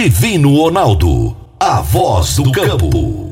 Divino Ronaldo, a voz do campo.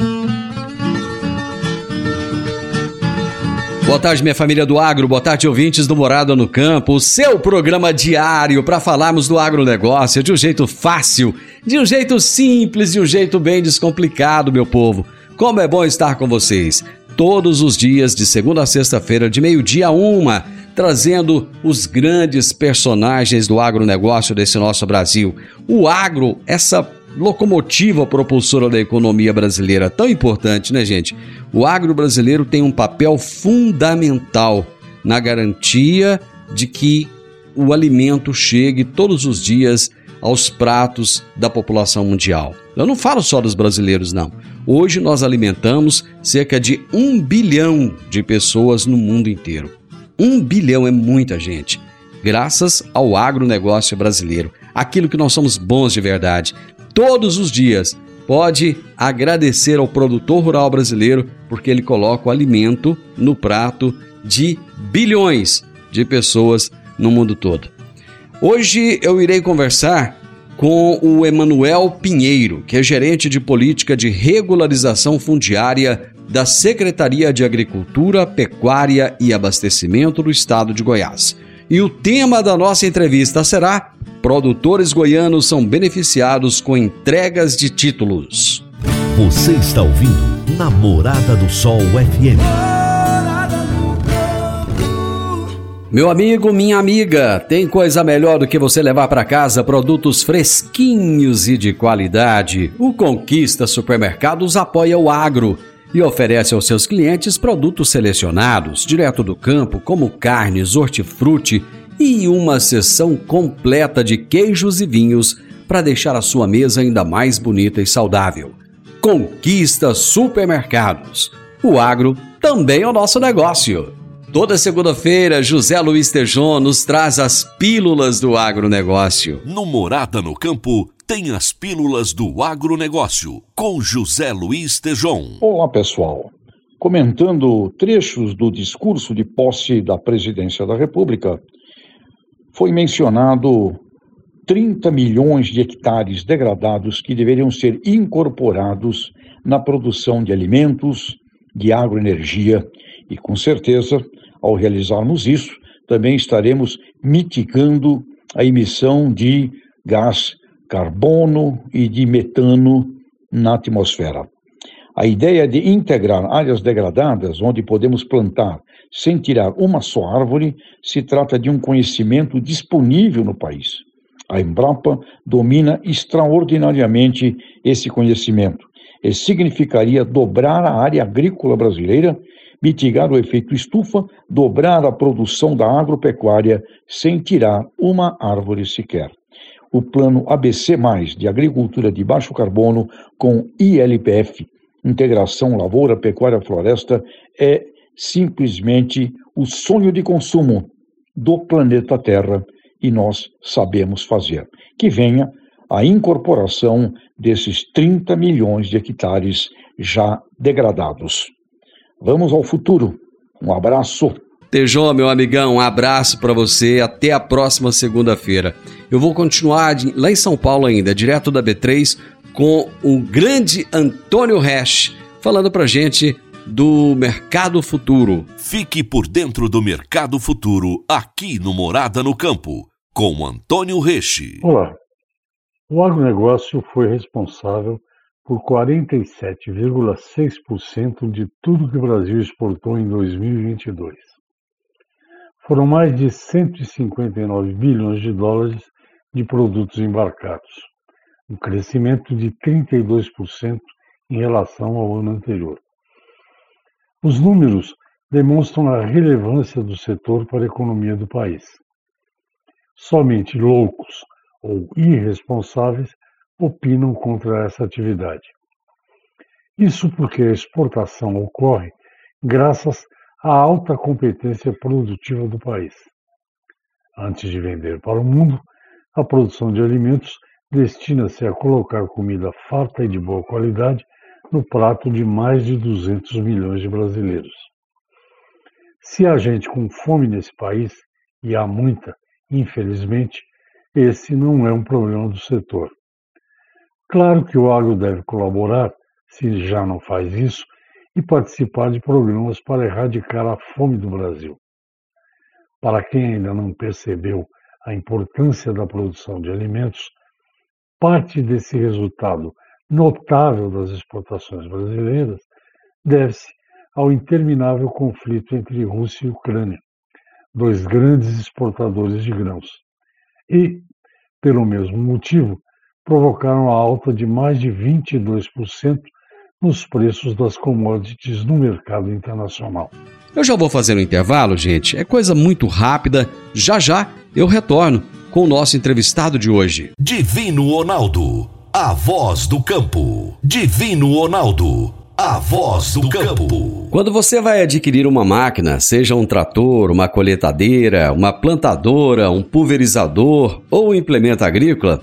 Boa tarde, minha família do agro, boa tarde, ouvintes do Morada no Campo, o seu programa diário para falarmos do agronegócio de um jeito fácil, de um jeito simples, de um jeito bem descomplicado, meu povo. Como é bom estar com vocês, todos os dias, de segunda a sexta-feira, de meio-dia a uma, trazendo os grandes personagens do agronegócio desse nosso Brasil. O agro, essa locomotiva propulsora da economia brasileira. Tão importante, né, gente? O agro brasileiro tem um papel fundamental na garantia de que o alimento chegue todos os dias aos pratos da população mundial. Eu não falo só dos brasileiros, não. Hoje nós alimentamos cerca de um bilhão de pessoas no mundo inteiro. Um bilhão é muita gente. Graças ao agronegócio brasileiro, aquilo que nós somos bons de verdade, todos os dias, pode agradecer ao produtor rural brasileiro porque ele coloca o alimento no prato de bilhões de pessoas no mundo todo. Hoje eu irei conversar com o Emanuel Pinheiro, que é gerente de política de regularização fundiária da Secretaria de Agricultura, Pecuária e Abastecimento do Estado de Goiás. E o tema da nossa entrevista será Produtores goianos são beneficiados com entregas de títulos. Você está ouvindo Namorada do Sol FM. Meu amigo, minha amiga, tem coisa melhor do que você levar para casa produtos fresquinhos e de qualidade. O Conquista Supermercados apoia o agro e oferece aos seus clientes produtos selecionados, direto do campo, como carnes, hortifruti e uma seção completa de queijos e vinhos para deixar a sua mesa ainda mais bonita e saudável. Conquista Supermercados. O agro também é o nosso negócio. Toda segunda-feira, José Luiz Tejon nos traz as pílulas do agronegócio. No Morada no Campo, tem as pílulas do agronegócio, com José Luiz Tejon. Olá, pessoal. Comentando trechos do discurso de posse da presidência da República, foi mencionado 30 milhões de hectares degradados que deveriam ser incorporados na produção de alimentos, de agroenergia, e com certeza, ao realizarmos isso, também estaremos mitigando a emissão de gás carbono e de metano na atmosfera. A ideia de integrar áreas degradadas, onde podemos plantar sem tirar uma só árvore, se trata de um conhecimento disponível no país. A Embrapa domina extraordinariamente esse conhecimento. E significaria dobrar a área agrícola brasileira, mitigar o efeito estufa, dobrar a produção da agropecuária sem tirar uma árvore sequer. O plano ABC, de agricultura de baixo carbono, com ILPF, integração lavoura, pecuária, floresta, é simplesmente o sonho de consumo do planeta Terra e nós sabemos fazer. Que venha a incorporação desses 30 milhões de hectares já degradados. Vamos ao futuro. Um abraço. Tejão, meu amigão, um abraço para você. Até a próxima segunda-feira. Eu vou continuar lá em São Paulo ainda, direto da B3, com o grande Antônio Resch, falando para gente do Mercado Futuro. Fique por dentro do Mercado Futuro, aqui no Morada no Campo, com Antônio Reche. Olá. O agronegócio foi responsável por 47,6% de tudo que o Brasil exportou em 2022. Foram mais de 159 bilhões de dólares de produtos embarcados, um crescimento de 32% em relação ao ano anterior. Os números demonstram a relevância do setor para a economia do país. Somente loucos ou irresponsáveis opinam contra essa atividade. Isso porque a exportação ocorre graças à alta competência produtiva do país. Antes de vender para o mundo, a produção de alimentos destina-se a colocar comida farta e de boa qualidade no prato de mais de 200 milhões de brasileiros. Se há gente com fome nesse país, e há muita, infelizmente, esse não é um problema do setor. Claro que o agro deve colaborar, se já não faz isso, e participar de programas para erradicar a fome do Brasil. Para quem ainda não percebeu a importância da produção de alimentos, parte desse resultado notável das exportações brasileiras deve-se ao interminável conflito entre Rússia e Ucrânia, dois grandes exportadores de grãos. E, pelo mesmo motivo, provocaram a alta de mais de 22% nos preços das commodities no mercado internacional. Eu já vou fazer um intervalo, gente. É coisa muito rápida. Já já eu retorno com o nosso entrevistado de hoje. Divino Ronaldo, a voz do campo. Divino Ronaldo, a voz do campo. Quando você vai adquirir uma máquina, seja um trator, uma coletadeira, uma plantadora, um pulverizador ou um implemento agrícola,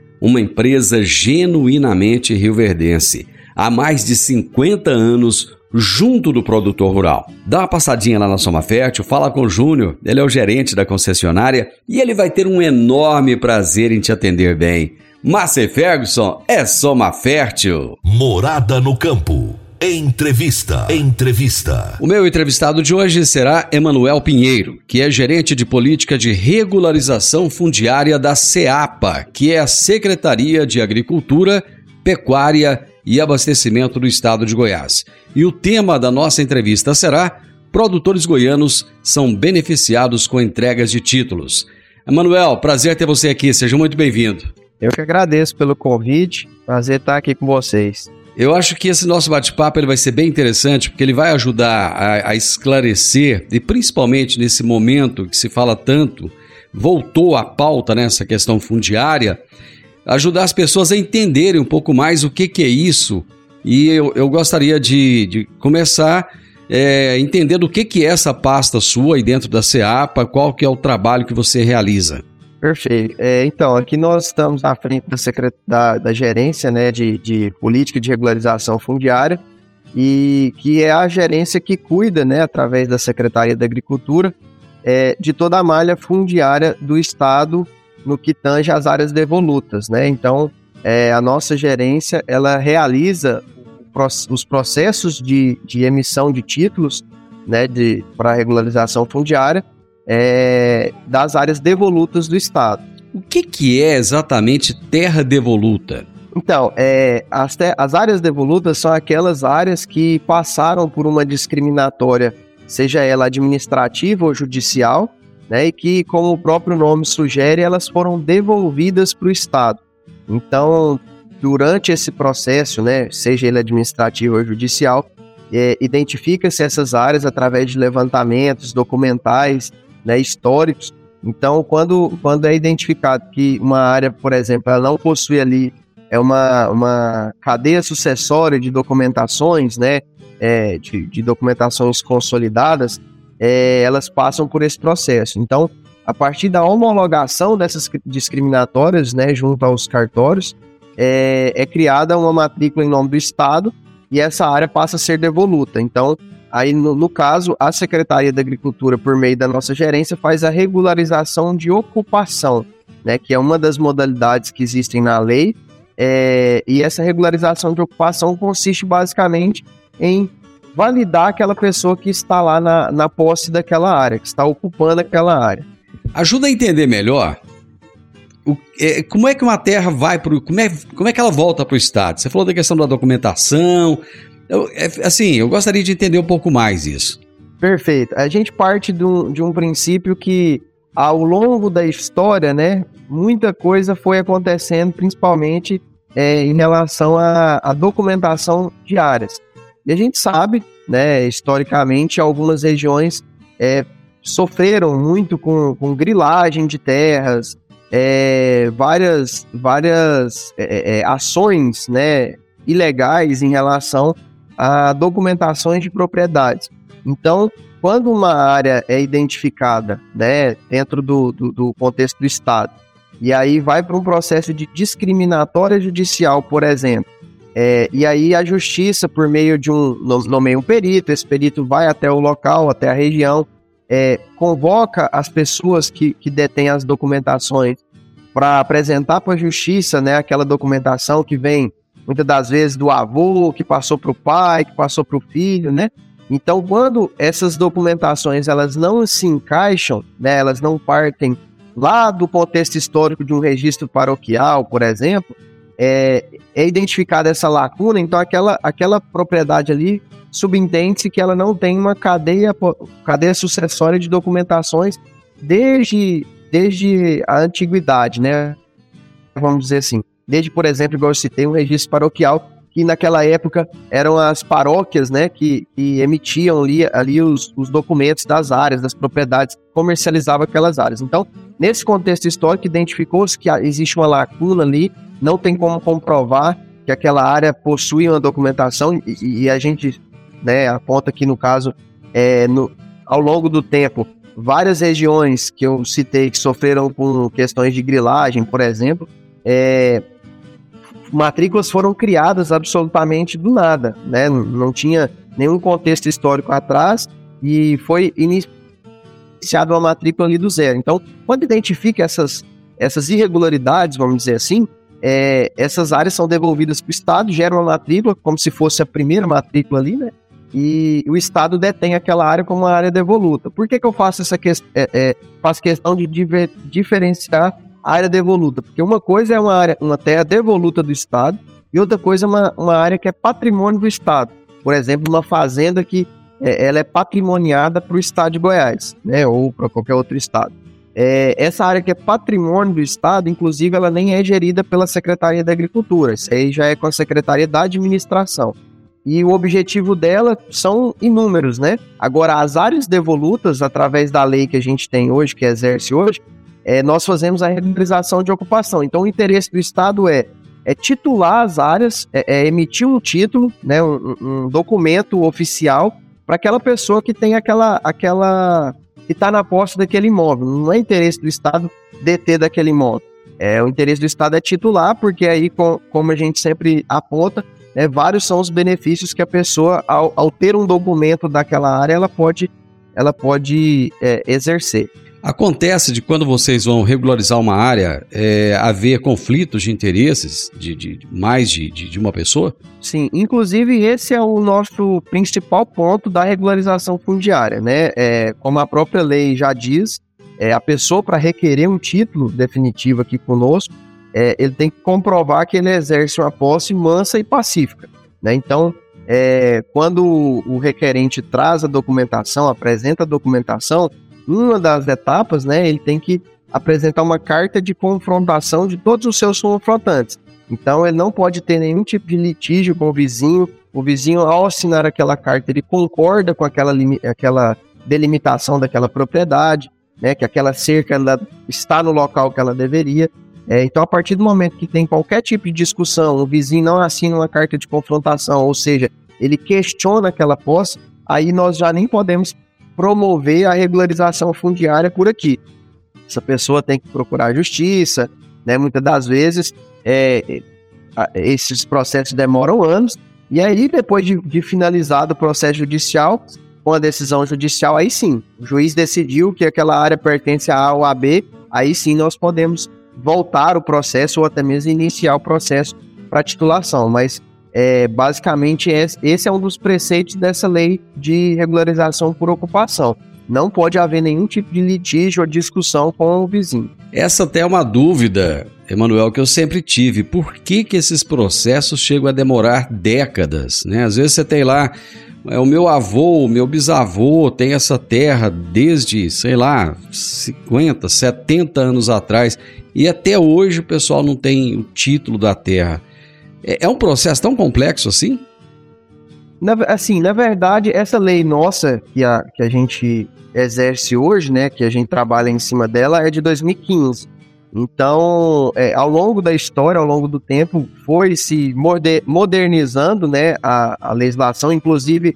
uma empresa genuinamente rioverdense, há mais de 50 anos junto do produtor rural. Dá uma passadinha lá na Soma Fértil, fala com o Júnior, ele é o gerente da concessionária e ele vai ter um enorme prazer em te atender bem. Márcia Ferguson é Soma Fértil. Morada no campo. Entrevista. Entrevista. O meu entrevistado de hoje será Emanuel Pinheiro, que é gerente de política de regularização fundiária da SEAPA, que é a Secretaria de Agricultura, Pecuária e Abastecimento do Estado de Goiás. E o tema da nossa entrevista será: Produtores goianos são beneficiados com entregas de títulos. Emanuel, prazer ter você aqui, seja muito bem-vindo. Eu que agradeço pelo convite, prazer estar aqui com vocês. Eu acho que esse nosso bate-papo ele vai ser bem interessante, porque ele vai ajudar a, a, esclarecer, e principalmente nesse momento que se fala tanto, voltou à pauta nessa né, questão fundiária, ajudar as pessoas a entenderem um pouco mais o que, que é isso. E eu, eu gostaria de, de começar é, entendendo o que, que é essa pasta sua aí dentro da CEAPA, qual que é o trabalho que você realiza. Perfeito. É, então, aqui nós estamos à frente da, secret... da, da gerência né, de, de política de regularização fundiária, e que é a gerência que cuida, né, através da Secretaria da Agricultura, é, de toda a malha fundiária do Estado no que tange as áreas devolutas. Né? Então, é, a nossa gerência ela realiza os processos de, de emissão de títulos né, para regularização fundiária é, das áreas devolutas do Estado. O que, que é exatamente terra devoluta? Então, é, as, as áreas devolutas são aquelas áreas que passaram por uma discriminatória, seja ela administrativa ou judicial, né, e que, como o próprio nome sugere, elas foram devolvidas para o Estado. Então, durante esse processo, né, seja ele administrativo ou judicial, é, identifica-se essas áreas através de levantamentos documentais né, históricos. Então, quando, quando é identificado que uma área, por exemplo, ela não possui ali é uma, uma cadeia sucessória de documentações, né, é, de, de, documentações consolidadas, é, elas passam por esse processo. Então, a partir da homologação dessas discriminatórias, né, junto aos cartórios, é, é criada uma matrícula em nome do Estado e essa área passa a ser devoluta. Então, Aí, no, no, caso, a Secretaria da Agricultura, por meio da nossa gerência, faz a regularização de ocupação, né, que é uma das modalidades que existem na lei. É, e essa regularização de ocupação consiste basicamente em validar aquela pessoa que está lá na, na posse daquela área, que está ocupando aquela área. Ajuda a entender melhor o, é, como é que uma terra vai para como é, como é que ela volta para o Estado? Você falou da questão da documentação, eu, é, assim, eu gostaria de entender um pouco mais isso. Perfeito. A gente parte do, de um princípio que, ao longo da história, né, muita coisa foi acontecendo, principalmente é, em relação à, documentação de áreas. E a gente sabe, né, historicamente, algumas regiões é, sofreram muito com, com grilagem de terras, é, várias, várias é, é ações né, ilegais em relação a documentações de propriedades. Então, quando uma área é identificada né, dentro do, do, do contexto do Estado, e aí vai para um processo de discriminatória judicial, por exemplo, é, e aí a justiça, por meio de um nomeia um perito, esse perito vai até o local, até a região, é, convoca as pessoas que, que detêm as documentações para apresentar para a justiça né, aquela documentação que vem muitas das vezes do avô, que passou para o pai, que passou para o filho, né? Então, quando essas documentações elas não se encaixam, né, elas não partem lá do contexto histórico de um registro paroquial, por exemplo, é, é identificada essa lacuna, então aquela, aquela propriedade ali subentende-se que ela não tem uma cadeia, cadeia sucessória de documentações desde, desde a antiguidade, né? Vamos dizer assim. Desde, por exemplo, igual eu citei, um registro paroquial que naquela época eram as paróquias, né, que, que emitiam ali, ali os, os, documentos das áreas, das propriedades, comercializavam aquelas áreas. Então, nesse contexto histórico, identificou-se que existe uma lacuna ali, não tem como comprovar que aquela área possui uma documentação e, e a gente né, aponta que no caso, é, no, ao longo do tempo, várias regiões que eu citei que sofreram com questões de grilagem, por exemplo, é, matrículas foram criadas absolutamente do nada, né? Não tinha nenhum contexto histórico atrás e foi iniciada uma matrícula ali do zero. Então, quando identifica essas, essas irregularidades, vamos dizer assim, é, essas áreas são devolvidas para o Estado, geram uma matrícula, como se fosse a primeira matrícula ali, né? E o Estado detém aquela área como uma área devoluta. Por que, que eu faço essa que, é, é, faço questão de diver, diferenciar área devoluta, porque uma coisa é uma área, uma terra devoluta do Estado e outra coisa é uma, uma área que é patrimônio do Estado. Por exemplo, uma fazenda que é, ela é patrimoniada para o Estado de Goiás, né, ou para qualquer outro Estado. É, essa área que é patrimônio do Estado, inclusive, ela nem é gerida pela Secretaria da Agricultura, isso aí já é com a Secretaria da Administração. E o objetivo dela são inúmeros, né? Agora, as áreas devolutas, através da lei que a gente tem hoje, que exerce hoje, é, nós fazemos a regularização de ocupação. Então, o interesse do Estado é, é titular as áreas, é, é emitir um título, né, um, um documento oficial para aquela pessoa que tem aquela, aquela que está na posse daquele imóvel. Não é interesse do Estado deter daquele imóvel. É, o interesse do Estado é titular, porque aí, com, como a gente sempre aponta, né, vários são os benefícios que a pessoa, ao, ao ter um documento daquela área, ela pode, ela pode é, exercer. Acontece de quando vocês vão regularizar uma área, é, haver conflitos de interesses de, de mais de, de, de, uma pessoa? Sim, inclusive esse é o nosso principal ponto da regularização fundiária, né? É, como a própria lei já diz, é, a pessoa para requerer um título definitivo aqui conosco, é, ele tem que comprovar que ele exerce uma posse mansa e pacífica, né? Então, é, quando o requerente traz a documentação, apresenta a documentação, uma das etapas, né, ele tem que apresentar uma carta de confrontação de todos os seus confrontantes. Então, ele não pode ter nenhum tipo de litígio com o vizinho. O vizinho, ao assinar aquela carta, ele concorda com aquela, aquela delimitação daquela propriedade, né, que aquela cerca está no local que ela deveria. É, então, a partir do momento que tem qualquer tipo de discussão, o vizinho não assina uma carta de confrontação, ou seja, ele questiona aquela posse, aí nós já nem podemos promover a regularização fundiária por aqui. Essa pessoa tem que procurar a justiça, né? Muitas das vezes é, esses processos demoram anos, e aí, depois de, de finalizado o processo judicial, com a decisão judicial, aí sim, o juiz decidiu que aquela área pertence a B, aí sim nós podemos voltar o processo ou até mesmo iniciar o processo para titulação. Mas é, basicamente, esse é um dos preceitos dessa lei de regularização por ocupação. Não pode haver nenhum tipo de litígio ou discussão com o vizinho. Essa até é uma dúvida, Emanuel, que eu sempre tive. Por que, que esses processos chegam a demorar décadas? Né? Às vezes você tem lá é, o meu avô, o meu bisavô tem essa terra desde, sei lá, 50, 70 anos atrás e até hoje o pessoal não tem o título da terra. É, é um processo tão complexo assim? Na, assim, na verdade, essa lei nossa que a, que a gente exerce hoje, né, que a gente trabalha em cima dela, é de 2015. Então, é, ao longo da história, ao longo do tempo, foi se modernizando né, a, a legislação, inclusive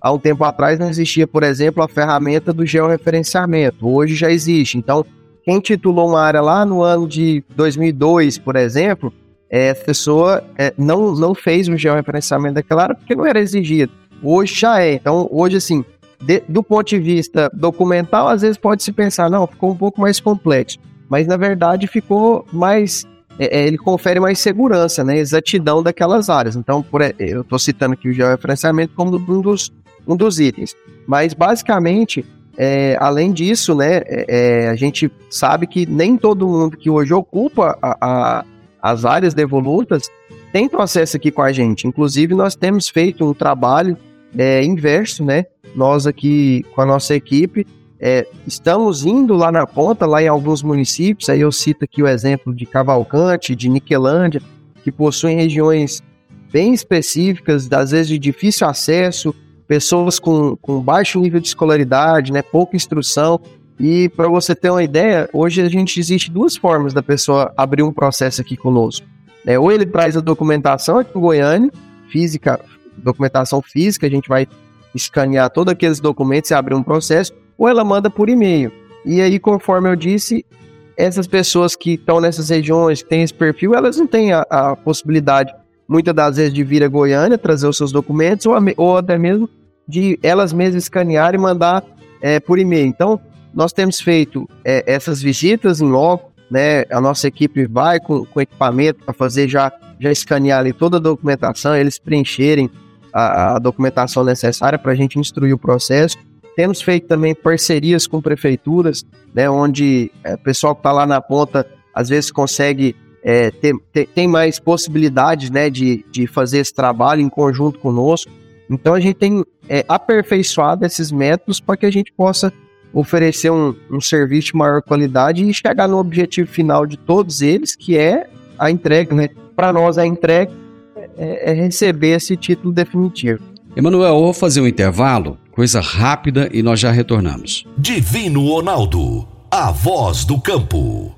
há um tempo atrás não existia, por exemplo, a ferramenta do georreferenciamento. Hoje já existe. Então, quem titulou uma área lá no ano de 2002, por exemplo, é, a pessoa é, não, não fez o georreferenciamento daquela área porque não era exigido. Hoje já é. Então, hoje, assim, de, do ponto de vista documental, às vezes pode se pensar, não, ficou um pouco mais complexo mas na verdade ficou mais. É, é, ele confere mais segurança, né, exatidão daquelas áreas. Então, por, eu estou citando aqui o georreferenciamento como um dos, um dos itens. Mas, basicamente, é, além disso, né, é, é, a gente sabe que nem todo mundo que hoje ocupa a, as áreas devolutas tem processo aqui com a gente. Inclusive, nós temos feito um trabalho é, inverso, né? Nós aqui com a nossa equipe é, estamos indo lá na ponta, lá em alguns municípios, aí eu cito aqui o exemplo de Cavalcante, de Niquelândia, que possuem regiões bem específicas, às vezes de difícil acesso, pessoas com, com baixo nível de escolaridade, né, pouca instrução. E para você ter uma ideia, hoje a gente existe duas formas da pessoa abrir um processo aqui conosco. É, ou ele traz a documentação aqui em Goiânia, física, documentação física, a gente vai escanear todos aqueles documentos e abrir um processo, ou ela manda por e-mail. E aí, conforme eu disse, essas pessoas que estão nessas regiões, que têm esse perfil, elas não têm a, a, possibilidade, muitas das vezes, de vir a Goiânia, trazer os seus documentos, ou, ou até mesmo de elas mesmas escanear e mandar é, por e-mail. Então, nós temos feito é, essas visitas em loco, né? A nossa equipe vai com, com equipamento para fazer já, já escanear ali toda a documentação, eles preencherem a, a documentação necessária para a gente instruir o processo. Temos feito também parcerias com prefeituras, né, onde é, o pessoal que está lá na ponta às vezes consegue é, ter, ter, tem mais possibilidades né, de, de fazer esse trabalho em conjunto conosco. Então a gente tem é, aperfeiçoado esses métodos para que a gente possa oferecer um, um serviço de maior qualidade e chegar no objetivo final de todos eles, que é a entrega. Né? Para nós, a entrega é, é receber esse título definitivo. Emanuel, eu vou fazer um intervalo Coisa rápida e nós já retornamos. Divino Ronaldo, a voz do campo.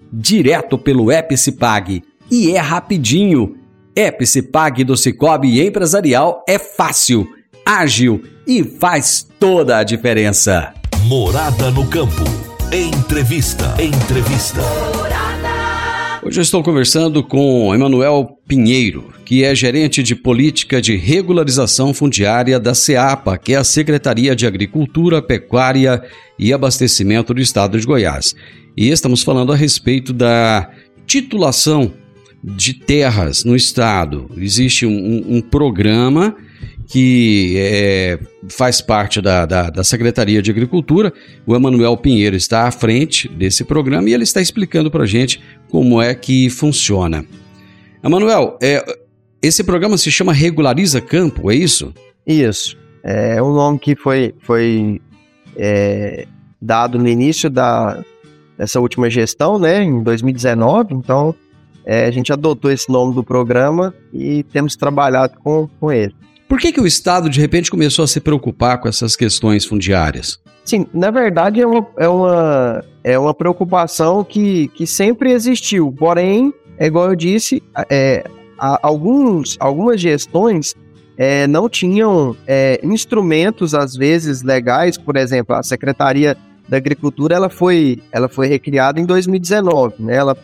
direto pelo Epicipag. E é rapidinho. Epicipag do Cicobi Empresarial é fácil ágil e faz toda a diferença. Morada no campo. Entrevista. Entrevista. Hoje eu estou conversando com Emanuel Pinheiro, que é gerente de política de regularização fundiária da SEAPA, que é a Secretaria de Agricultura, Pecuária e Abastecimento do Estado de Goiás. E estamos falando a respeito da titulação de terras no estado. Existe um, um, um programa que é, faz parte da, da, da, Secretaria de Agricultura. O Emanuel Pinheiro está à frente desse programa e ele está explicando para a gente como é que funciona. Emanuel, é, esse programa se chama Regulariza Campo, é isso? Isso. É um nome que foi, foi é, dado no início da, dessa última gestão, né, em 2019. Então, é, a gente adotou esse nome do programa e temos trabalhado com, com ele. Por que, que o Estado, de repente, começou a se preocupar com essas questões fundiárias? Sim, na verdade é uma, é uma, é uma preocupação que, que sempre existiu, porém, é igual eu disse, é, alguns, algumas gestões é, não tinham é, instrumentos, às vezes, legais, por exemplo, a Secretaria da Agricultura ela foi, ela foi recriada em 2019, né? ela,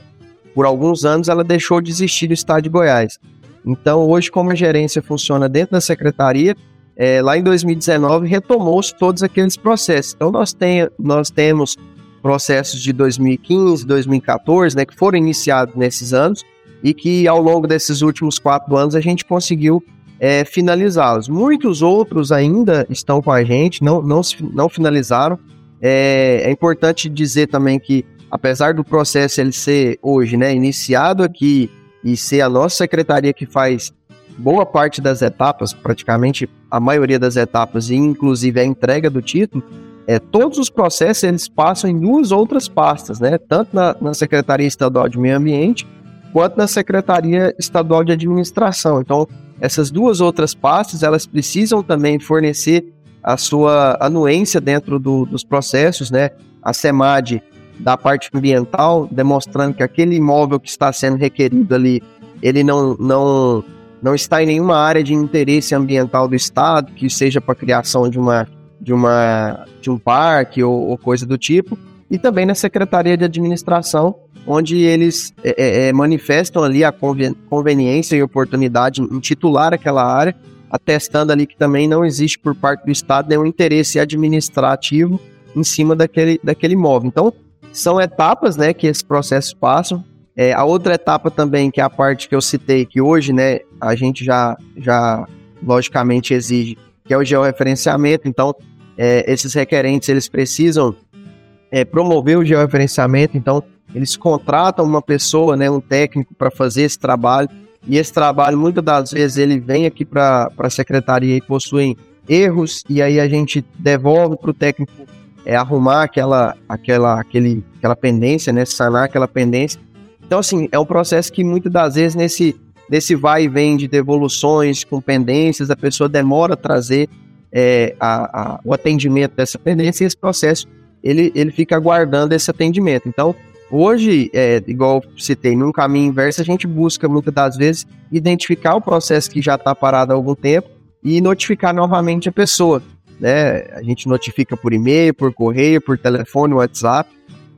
por alguns anos ela deixou de existir no estado de Goiás. Então, hoje, como a gerência funciona dentro da secretaria, é, lá em 2019 retomou-se todos aqueles processos. Então, nós, tem, nós temos processos de 2015, 2014, né, que foram iniciados nesses anos, e que ao longo desses últimos quatro anos a gente conseguiu é, finalizá-los. Muitos outros ainda estão com a gente, não, não, não finalizaram. É, é importante dizer também que, apesar do processo ele ser hoje né, iniciado aqui e ser a nossa secretaria que faz boa parte das etapas, praticamente a maioria das etapas, e inclusive a entrega do título, é, todos os processos eles passam em duas outras pastas, né? Tanto na, na Secretaria Estadual de Meio Ambiente quanto na Secretaria Estadual de Administração. Então, essas duas outras pastas elas precisam também fornecer a sua anuência dentro do, dos processos, né? A SEMAD da parte ambiental, demonstrando que aquele imóvel que está sendo requerido ali, ele não, não, não está em nenhuma área de interesse ambiental do Estado, que seja para a criação de uma de, uma, de um parque ou, ou coisa do tipo, e também na Secretaria de Administração, onde eles é, é, é manifestam ali a conveniência e oportunidade em titular aquela área, atestando ali que também não existe por parte do Estado nenhum interesse administrativo em cima daquele, daquele imóvel. Então, são etapas né, que esses processos passam. É, a outra etapa também, que é a parte que eu citei, que hoje né, a gente já, já logicamente exige que é o georreferenciamento. Então, é, esses requerentes eles precisam é, promover o georreferenciamento. Então, eles contratam uma pessoa, né, um técnico, para fazer esse trabalho. E esse trabalho, muitas das vezes, ele vem aqui para a secretaria e possuem erros, e aí a gente devolve para o técnico é, arrumar aquela, aquela, aquele, aquela pendência, né, sanar aquela pendência. Então, assim, é um processo que muitas das vezes nesse desse vai e vem de devoluções com pendências, a pessoa demora a trazer é, a, a, o atendimento dessa pendência e esse processo ele, ele fica aguardando esse atendimento. Então, hoje, é, igual citei, num caminho inverso, a gente busca muitas das vezes identificar o processo que já está parado há algum tempo e notificar novamente a pessoa. Né? A gente notifica por e-mail, por correio, por telefone, WhatsApp,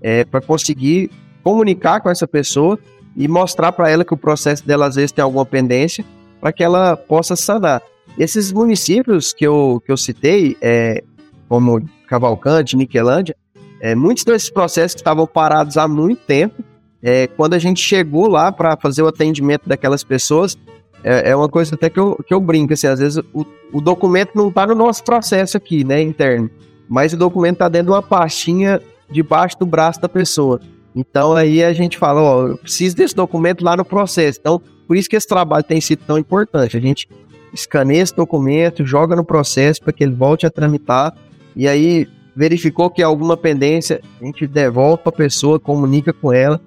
é, para conseguir comunicar com essa pessoa e mostrar para ela que o processo dela às vezes tem alguma pendência para que ela possa sanar. Esses municípios que eu, que eu citei, é, como Cavalcante, Niquelândia, é, muitos desses processos estavam parados há muito tempo. É, quando a gente chegou lá para fazer o atendimento daquelas pessoas, é, é, uma coisa até que eu, que eu brinco, assim, às vezes o, o documento não está no nosso processo aqui, né, interno, mas o documento está dentro de uma pastinha debaixo do braço da pessoa. Então aí a gente fala, ó, eu preciso desse documento lá no processo. Então, por isso que esse trabalho tem sido tão importante. A gente escaneia esse documento, joga no processo para que ele volte a tramitar e aí verificou que alguma pendência, a gente devolve para a pessoa, comunica com ela.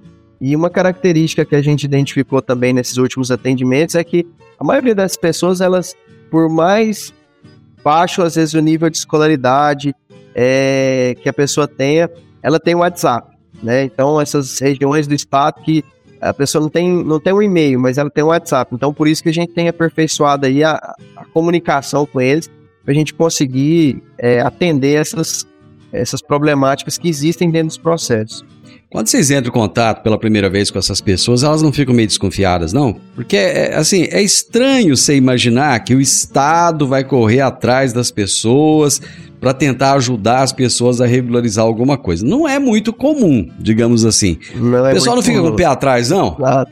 E uma característica que a gente identificou também nesses últimos atendimentos é que a maioria das pessoas, elas, por mais baixo às vezes o nível de escolaridade é, que a pessoa tenha, ela tem o WhatsApp né? Então, essas regiões do estado que a pessoa não tem, não tem um e-mail, mas ela tem um WhatsApp. Então, por isso que a gente tem aperfeiçoado aí a, a comunicação com eles, para a gente conseguir é, atender essas, essas problemáticas que existem dentro dos processos. Quando vocês entram em contato pela primeira vez com essas pessoas, elas não ficam meio desconfiadas, não? Porque, é, assim, é estranho você imaginar que o Estado vai correr atrás das pessoas para tentar ajudar as pessoas a regularizar alguma coisa. Não é muito comum, digamos assim. Não é o pessoal não fica comum. com o pé atrás, não? Claro.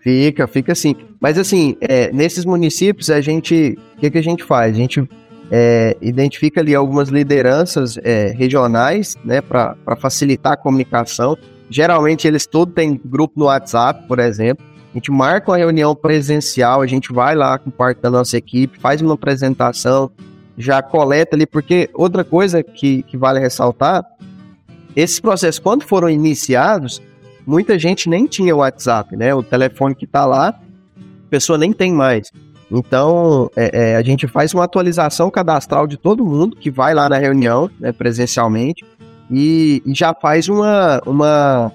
Fica, fica assim. Mas assim, é, nesses municípios a gente, o que, que a gente faz? A gente é, identifica ali algumas lideranças é, regionais, né, para facilitar a comunicação. Geralmente eles todos têm grupo no WhatsApp, por exemplo. A gente marca uma reunião presencial, a gente vai lá com parte da nossa equipe, faz uma apresentação, já coleta ali, porque outra coisa que, que vale ressaltar, esses processos, quando foram iniciados, muita gente nem tinha o WhatsApp, né? O telefone que está lá, a pessoa nem tem mais. Então, é, é, a gente faz uma atualização cadastral de todo mundo que vai lá na reunião, né, presencialmente, e, e, já faz uma. uma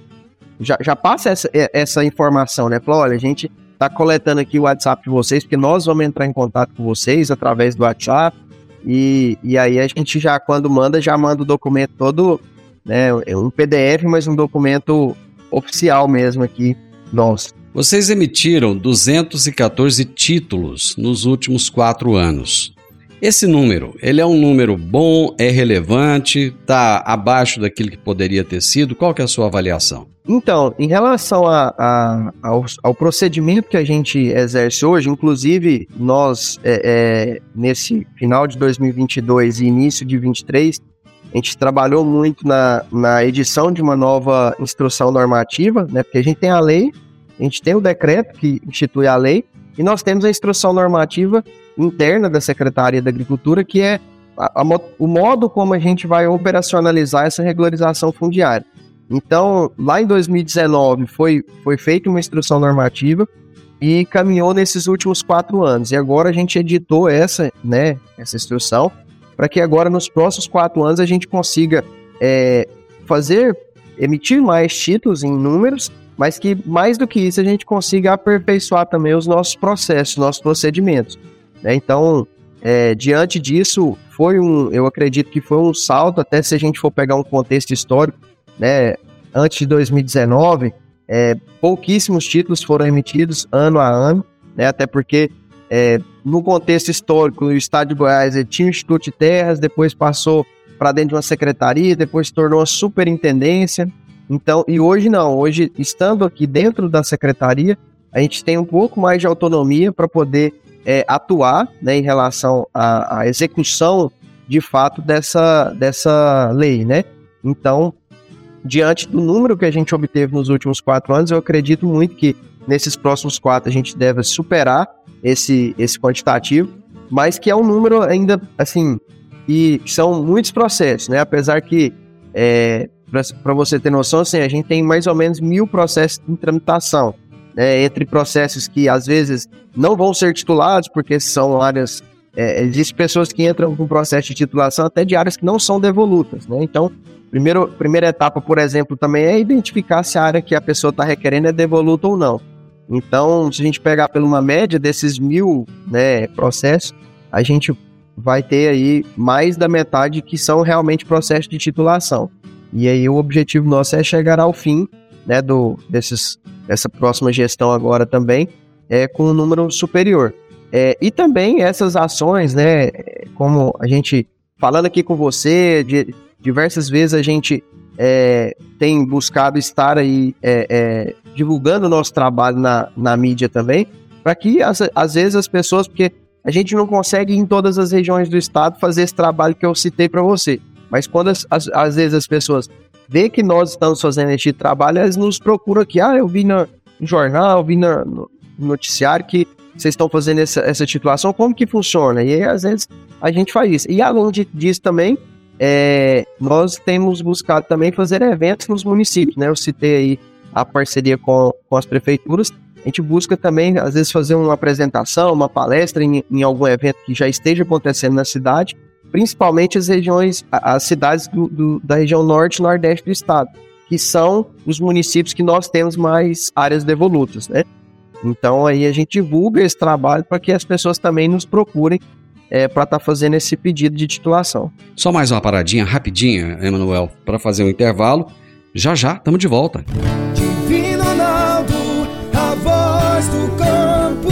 já, já passa essa, essa informação, né? Fala, olha, a gente está coletando aqui o WhatsApp de vocês, porque nós vamos entrar em contato com vocês através do WhatsApp, e, e aí a gente já, quando manda, já manda o documento todo, né? Um PDF, mas um documento oficial mesmo aqui, nosso. Vocês emitiram 214 títulos nos últimos quatro anos. Esse número, ele é um número bom, é relevante, está abaixo daquilo que poderia ter sido? Qual que é a sua avaliação? Então, em relação a, a, ao, ao, procedimento que a gente exerce hoje, inclusive nós, é, é, nesse final de 2022 e início de 2023, a gente trabalhou muito na, na edição de uma nova instrução normativa, né? Porque a gente tem a lei, a gente tem o decreto que institui a lei, e nós temos a instrução normativa interna da Secretaria da Agricultura, que é a, a, o modo como a gente vai operacionalizar essa regularização fundiária. Então, lá em 2019 foi, foi feita uma instrução normativa e caminhou nesses últimos quatro anos. E agora a gente editou essa, né, essa instrução para que agora nos próximos quatro anos a gente consiga é, fazer, emitir mais títulos em números mas que mais do que isso a gente consiga aperfeiçoar também os nossos processos, nossos procedimentos. Né? Então, é, diante disso, foi um, eu acredito que foi um salto, até se a gente for pegar um contexto histórico, né, antes de 2019, é, pouquíssimos títulos foram emitidos ano a ano, né, até porque é, no contexto histórico, o estado de Goiás tinha o Instituto de Terras, depois passou para dentro de uma secretaria, depois se tornou uma superintendência, então, e hoje não, hoje estando aqui dentro da secretaria, a gente tem um pouco mais de autonomia para poder é, atuar né, em relação à, à, execução de fato dessa, dessa lei, né? Então, diante do número que a gente obteve nos últimos quatro anos, eu acredito muito que nesses próximos quatro a gente deve superar esse, esse quantitativo, mas que é um número ainda, assim, e são muitos processos, né? Apesar que é, para você ter noção, assim, a gente tem mais ou menos mil processos em tramitação. Né, entre processos que às vezes não vão ser titulados, porque são áreas. É, existem pessoas que entram com processo de titulação até de áreas que não são devolutas. Né? Então, primeiro, primeira etapa, por exemplo, também é identificar se a área que a pessoa está requerendo é devoluta ou não. Então, se a gente pegar pela uma média desses mil né, processos, a gente vai ter aí mais da metade que são realmente processos de titulação. E aí o objetivo nosso é chegar ao fim, né, do, desses, dessa próxima gestão agora também, é, com um número superior. É, e também essas ações, né, como a gente, falando aqui com você, de, diversas vezes a gente é, tem buscado estar aí é, é, divulgando o nosso trabalho na, na mídia também, para que às, às vezes as pessoas, porque a gente não consegue em todas as regiões do estado fazer esse trabalho que eu citei para você. Mas quando as, as, às vezes as pessoas vê que nós estamos fazendo este trabalho, elas nos procuram aqui. Ah, eu vi no, jornal, vi no, no noticiário que vocês estão fazendo essa, essa como que funciona? E aí, às vezes, a gente faz isso. E além disso também, é, nós temos buscado também fazer eventos nos municípios, né? Eu citei aí a parceria com, com as prefeituras. A gente busca também, às vezes, fazer uma apresentação, uma palestra em, em algum evento que já esteja acontecendo na cidade principalmente as regiões, as cidades do, do, da região norte e nordeste do estado, que são os municípios que nós temos mais áreas devolutas, né? Então aí a gente divulga esse trabalho para que as pessoas também nos procurem é, para estar tá fazendo esse pedido de titulação. Só mais uma paradinha rapidinha, Emanuel, para fazer um intervalo. Já já, estamos de volta. Divino Ronaldo, a voz do campo.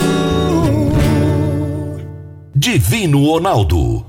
Divino Ronaldo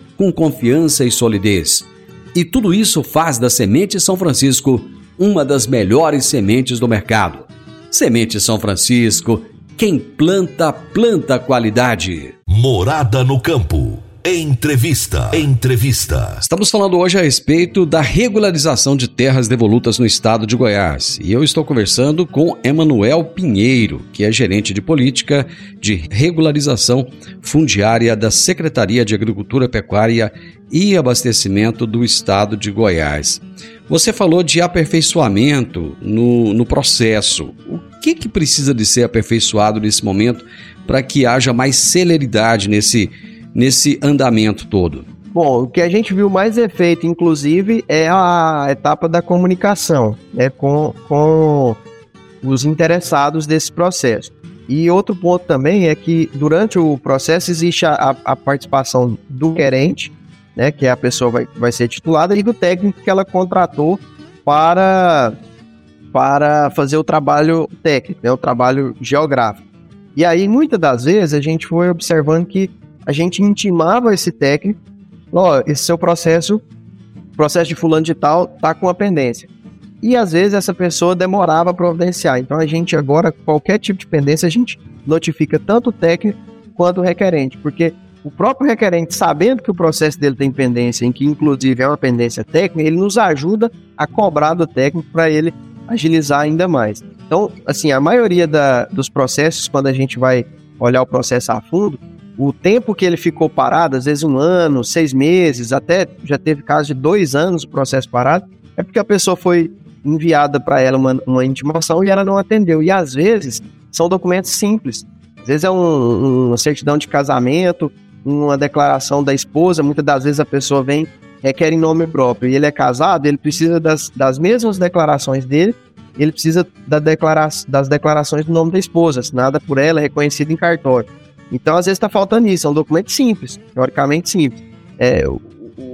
com confiança e solidez. E tudo isso faz da Semente São Francisco uma das melhores sementes do mercado. Semente São Francisco, quem planta, planta qualidade. Morada no campo. Entrevista. Entrevista. Estamos falando hoje a respeito da regularização de terras devolutas no estado de Goiás. E eu estou conversando com Emanuel Pinheiro, que é gerente de política de regularização fundiária da Secretaria de Agricultura, Pecuária e Abastecimento do estado de Goiás. Você falou de aperfeiçoamento no, no processo. O que, que precisa de ser aperfeiçoado nesse momento para que haja mais celeridade nesse nesse andamento todo? Bom, o que a gente viu mais efeito, inclusive, é a etapa da comunicação né, com, com os interessados desse processo. E outro ponto também é que durante o processo existe a, a participação do querente, né, que é a pessoa vai, vai ser titulada, e do técnico que ela contratou para, para fazer o trabalho técnico, né, o trabalho geográfico. E aí, muitas das vezes, a gente foi observando que a gente intimava esse técnico, ó, esse seu processo, processo de fulano de tal, tá com a pendência. E às vezes essa pessoa demorava a providenciar. Então a gente agora, qualquer tipo de pendência, a gente notifica tanto o técnico quanto o requerente, porque o próprio requerente, sabendo que o processo dele tem pendência, em que inclusive é uma pendência técnica, ele nos ajuda a cobrar do técnico para ele agilizar ainda mais. Então, assim, a maioria da, dos processos, quando a gente vai olhar o processo a fundo, o tempo que ele ficou parado, às vezes um ano, seis meses, até já teve casos de dois anos o processo parado, é porque a pessoa foi enviada para ela uma, uma intimação e ela não atendeu. E às vezes são documentos simples. Às vezes é um, uma certidão de casamento, uma declaração da esposa. Muitas das vezes a pessoa vem, requer em nome próprio e ele é casado, ele precisa das, das mesmas declarações dele, ele precisa da declara das declarações do nome da esposa, assinada por ela, reconhecida em cartório. Então, às vezes está faltando isso, é um documento simples, teoricamente simples. É, o,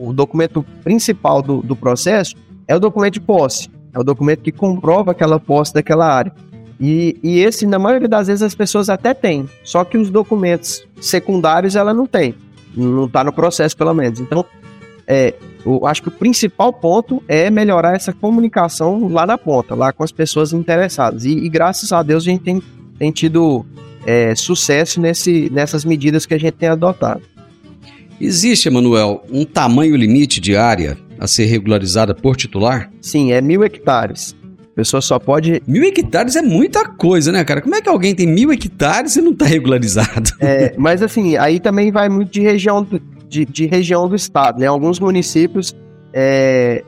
o documento principal do, do processo é o documento de posse. É o documento que comprova aquela posse daquela área. E, e, esse, na maioria das vezes, as pessoas até têm. Só que os documentos secundários ela não tem. Não está no processo, pelo menos. Então, é, eu acho que o principal ponto é melhorar essa comunicação lá na ponta, lá com as pessoas interessadas. E, e graças a Deus a gente tem, tem tido é, sucesso nesse, nessas medidas que a gente tem adotado. Existe, Emanuel, um tamanho limite de área a ser regularizada por titular? Sim, é mil hectares. A pessoa só pode. Mil hectares é muita coisa, né, cara? Como é que alguém tem mil hectares e não está regularizado? É, mas assim, aí também vai muito de região do, de, de região do estado. Né? Em alguns municípios, é,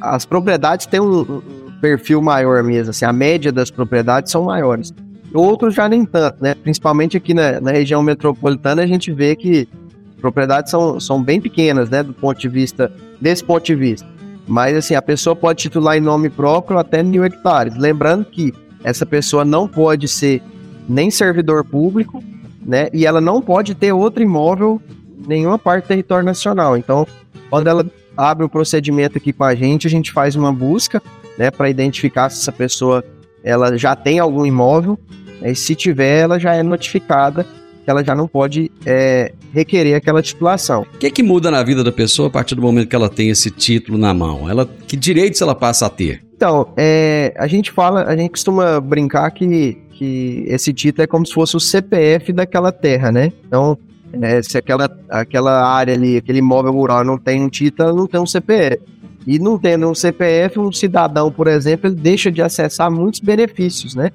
as propriedades têm um, um perfil maior mesmo. Assim, a média das propriedades são maiores. Outros já nem tanto, né? Principalmente aqui na, na região metropolitana, a gente vê que propriedades são, são bem pequenas, né, do ponto de vista, desse ponto de vista. Mas, assim, a pessoa pode titular em nome próprio até mil hectares. Lembrando que essa pessoa não pode ser nem servidor público, né, e ela não pode ter outro imóvel em nenhuma parte do território nacional. Então, quando ela abre o procedimento aqui com a gente, a gente faz uma busca, né, para identificar se essa pessoa ela já tem algum imóvel, e se tiver, ela já é notificada que ela já não pode é, requerer aquela titulação. O que, é que muda na vida da pessoa a partir do momento que ela tem esse título na mão? Ela, que direitos ela passa a ter? Então, é, a gente fala, a gente costuma brincar que, que esse título é como se fosse o CPF daquela terra, né? Então, é, se aquela, aquela área ali, aquele imóvel rural não tem um título, não tem um CPF. E não tendo um CPF, um cidadão, por exemplo, ele deixa de acessar muitos benefícios, né?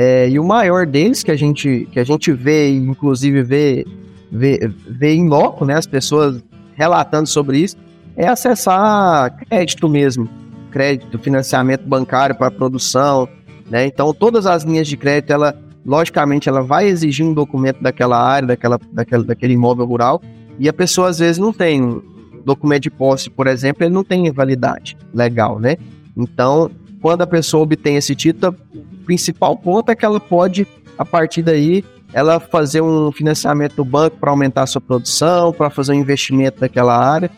É, e o maior deles que a gente, que a gente vê, inclusive vê, vê, vê em loco, né, as pessoas relatando sobre isso, é acessar crédito mesmo, crédito, financiamento bancário para produção, né? Então todas as linhas de crédito, ela logicamente ela vai exigir um documento daquela área, daquela, daquela, daquele imóvel rural, e a pessoa às vezes não tem um documento de posse, por exemplo, ele não tem validade legal, né? Então, quando a pessoa obtém esse título, principal ponto é que ela pode, a partir daí, ela fazer um financiamento do banco para aumentar a sua produção, para fazer um investimento naquela área.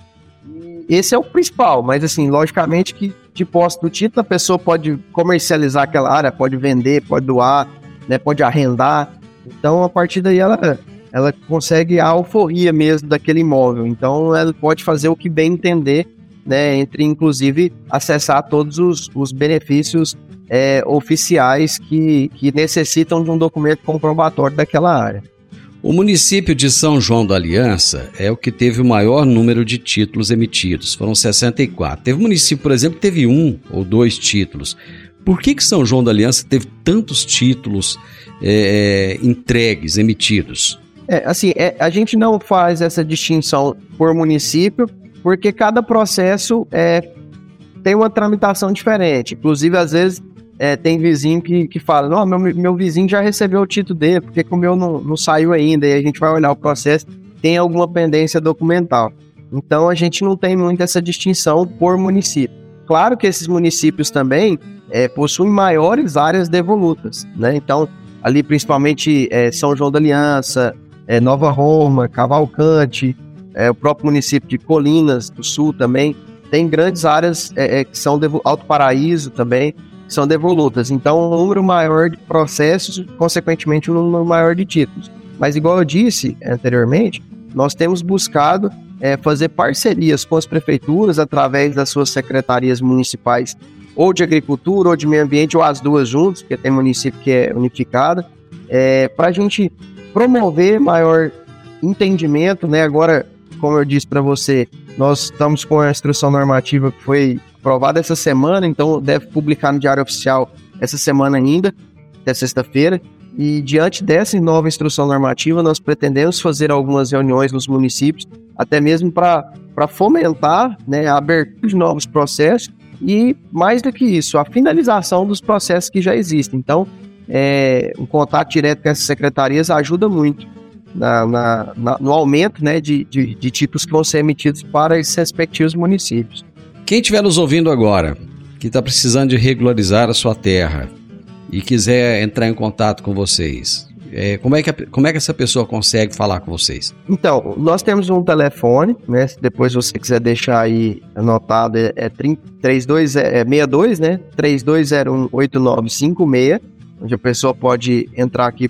Esse é o principal, mas assim, logicamente que de posse do título a pessoa pode comercializar aquela área, pode vender, pode doar, né, pode arrendar. Então, a partir daí ela ela consegue a alforria mesmo daquele imóvel. Então, ela pode fazer o que bem entender, né, entre inclusive acessar todos os, os benefícios é, oficiais que, que necessitam de um documento comprobatório daquela área. O município de São João da Aliança é o que teve o maior número de títulos emitidos, foram 64. Teve município, por exemplo, que teve um ou dois títulos. Por que, que São João da Aliança teve tantos títulos é, entregues, emitidos? É, assim, é, a gente não faz essa distinção por município, porque cada processo é, tem uma tramitação diferente. Inclusive, às vezes, é, tem vizinho que, que fala, não, meu, meu vizinho já recebeu o título dele, porque o meu não, não saiu ainda, e a gente vai olhar o processo, tem alguma pendência documental. Então a gente não tem muito essa distinção por município. Claro que esses municípios também é, possuem maiores áreas devolutas, né? Então, ali principalmente é, São João da Aliança, é, Nova Roma, Cavalcante, é, o próprio município de Colinas do Sul também, tem grandes áreas é, é, que são Alto Paraíso também, que são devolutas. Então, um número maior de processos, consequentemente, um número maior de títulos. Mas, igual eu disse anteriormente, nós temos buscado é, fazer parcerias com as prefeituras através das suas secretarias municipais, ou de agricultura, ou de meio ambiente, ou as duas juntas, porque tem município que é unificado, é, para a gente promover maior entendimento, né? Agora, como eu disse para você, nós estamos com a instrução normativa que foi aprovada essa semana, então deve publicar no Diário Oficial essa semana ainda, até sexta-feira. E diante dessa nova instrução normativa, nós pretendemos fazer algumas reuniões nos municípios, até mesmo para fomentar né, a abertura de novos processos e, mais do que isso, a finalização dos processos que já existem. Então, é, o contato direto com essas secretarias ajuda muito na, na, na, no aumento né, de, de, de títulos que vão ser emitidos para esses respectivos municípios. Quem estiver nos ouvindo agora, que está precisando de regularizar a sua terra e quiser entrar em contato com vocês, é, como, é que a, como é que essa pessoa consegue falar com vocês? Então, nós temos um telefone, né? Se depois você quiser deixar aí anotado, é, é 32, é, é 62, né? 32018956, onde a pessoa pode entrar aqui,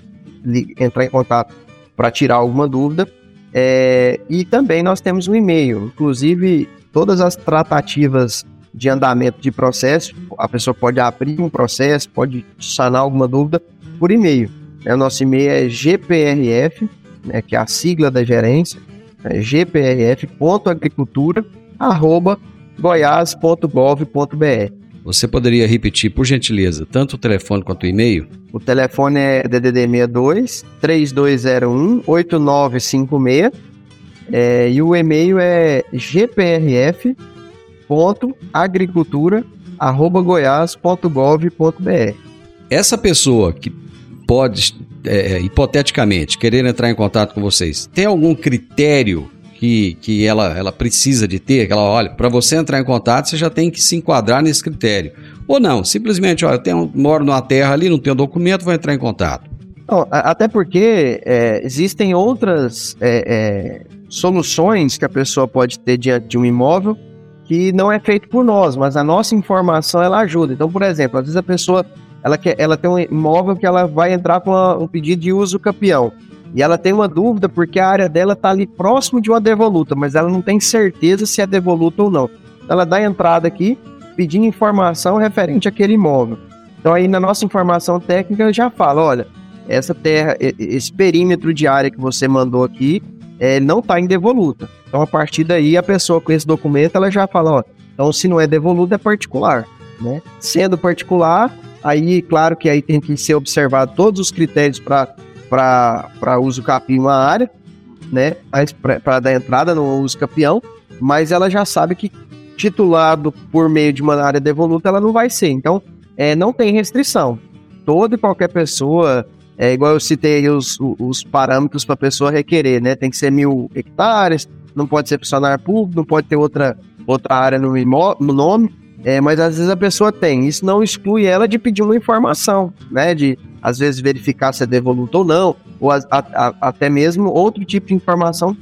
entrar em contato para tirar alguma dúvida. É, e também nós temos um e-mail, inclusive todas as tratativas de andamento de processo, a pessoa pode abrir um processo, pode sanar alguma dúvida por e-mail. É, o nosso e-mail é gprf, né, que é a sigla da gerência, é gprf.agricultura.goiás.gov.br. Você poderia repetir, por gentileza, tanto o telefone quanto o e-mail? O telefone é DDD 62 3201 8956 é, e o e-mail é gprf.agricultura.goiás.gov.br. Essa pessoa que pode, é, hipoteticamente, querer entrar em contato com vocês, tem algum critério que, que ela, ela precisa de ter? Que ela, olha, para você entrar em contato, você já tem que se enquadrar nesse critério. Ou não, simplesmente, olha, eu tenho, moro numa terra ali, não tenho documento, vou entrar em contato. Até porque é, existem outras é, é, soluções que a pessoa pode ter diante de um imóvel que não é feito por nós, mas a nossa informação ela ajuda. Então, por exemplo, às vezes a pessoa ela, quer, ela tem um imóvel que ela vai entrar com um pedido de uso campeão. E ela tem uma dúvida porque a área dela está ali próximo de uma devoluta, mas ela não tem certeza se é devoluta ou não. Ela dá entrada aqui pedindo informação referente àquele imóvel. Então aí na nossa informação técnica já fala, olha, essa terra, esse perímetro de área que você mandou aqui, é, não está em devoluta. Então a partir daí a pessoa com esse documento ela já fala, ó, então se não é devoluta é particular, né? Sendo particular, Aí, claro que aí tem que ser observado todos os critérios para uso capim uma área, né? Para dar entrada no uso capião, mas ela já sabe que titulado por meio de uma área devoluta ela não vai ser. Então, é, não tem restrição. Toda e qualquer pessoa, é igual eu citei os, os parâmetros para a pessoa requerer, né? Tem que ser mil hectares, não pode ser funcionário público, não pode ter outra, outra área no, no nome. É, mas às vezes a pessoa tem. Isso não exclui ela de pedir uma informação, né? De às vezes verificar se é devoluto ou não, ou a, a, até mesmo outro tipo de informação.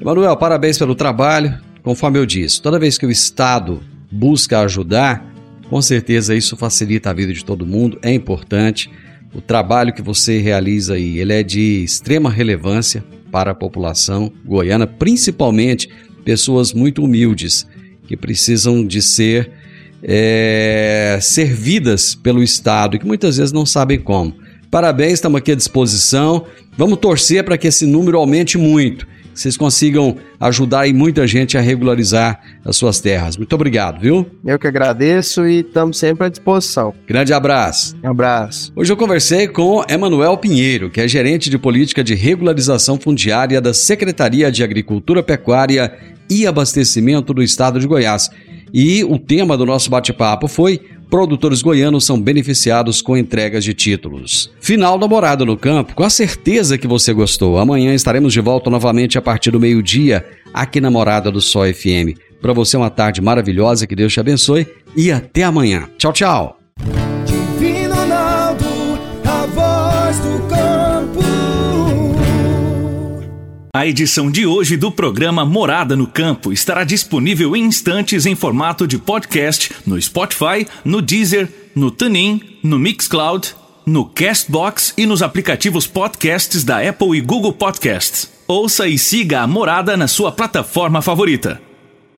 Emanuel, parabéns pelo trabalho. Conforme eu disse, toda vez que o Estado busca ajudar, com certeza isso facilita a vida de todo mundo, é importante. O trabalho que você realiza aí, ele é de extrema relevância para a população goiana, principalmente pessoas muito humildes que precisam de ser é, servidas pelo Estado e que muitas vezes não sabem como. Parabéns, estamos aqui à disposição. Vamos torcer para que esse número aumente muito, que vocês consigam ajudar aí muita gente a regularizar as suas terras. Muito obrigado, viu? Eu que agradeço e estamos sempre à disposição. Grande abraço. Um abraço. Hoje eu conversei com Emanuel Pinheiro, que é gerente de política de regularização fundiária da Secretaria de Agricultura, Pecuária e Abastecimento do Estado de Goiás. E o tema do nosso bate-papo foi produtores goianos são beneficiados com entregas de títulos. Final da Morada no Campo, com a certeza que você gostou. Amanhã estaremos de volta novamente a partir do meio-dia, aqui na Morada do Sol FM. Para você, uma tarde maravilhosa, que Deus te abençoe e até amanhã. Tchau, tchau. A edição de hoje do programa Morada no Campo estará disponível em instantes em formato de podcast no Spotify, no Deezer, no TuneIn, no Mixcloud, no Castbox e nos aplicativos podcasts da Apple e Google Podcasts. Ouça e siga a Morada na sua plataforma favorita.